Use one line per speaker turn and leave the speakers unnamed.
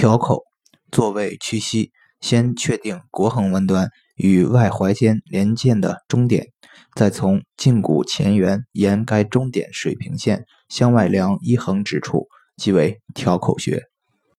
条口，坐位屈膝，先确定腘横纹端与外踝间连线的中点，再从胫骨前缘沿该中点水平线向外量一横指处，即为条口穴。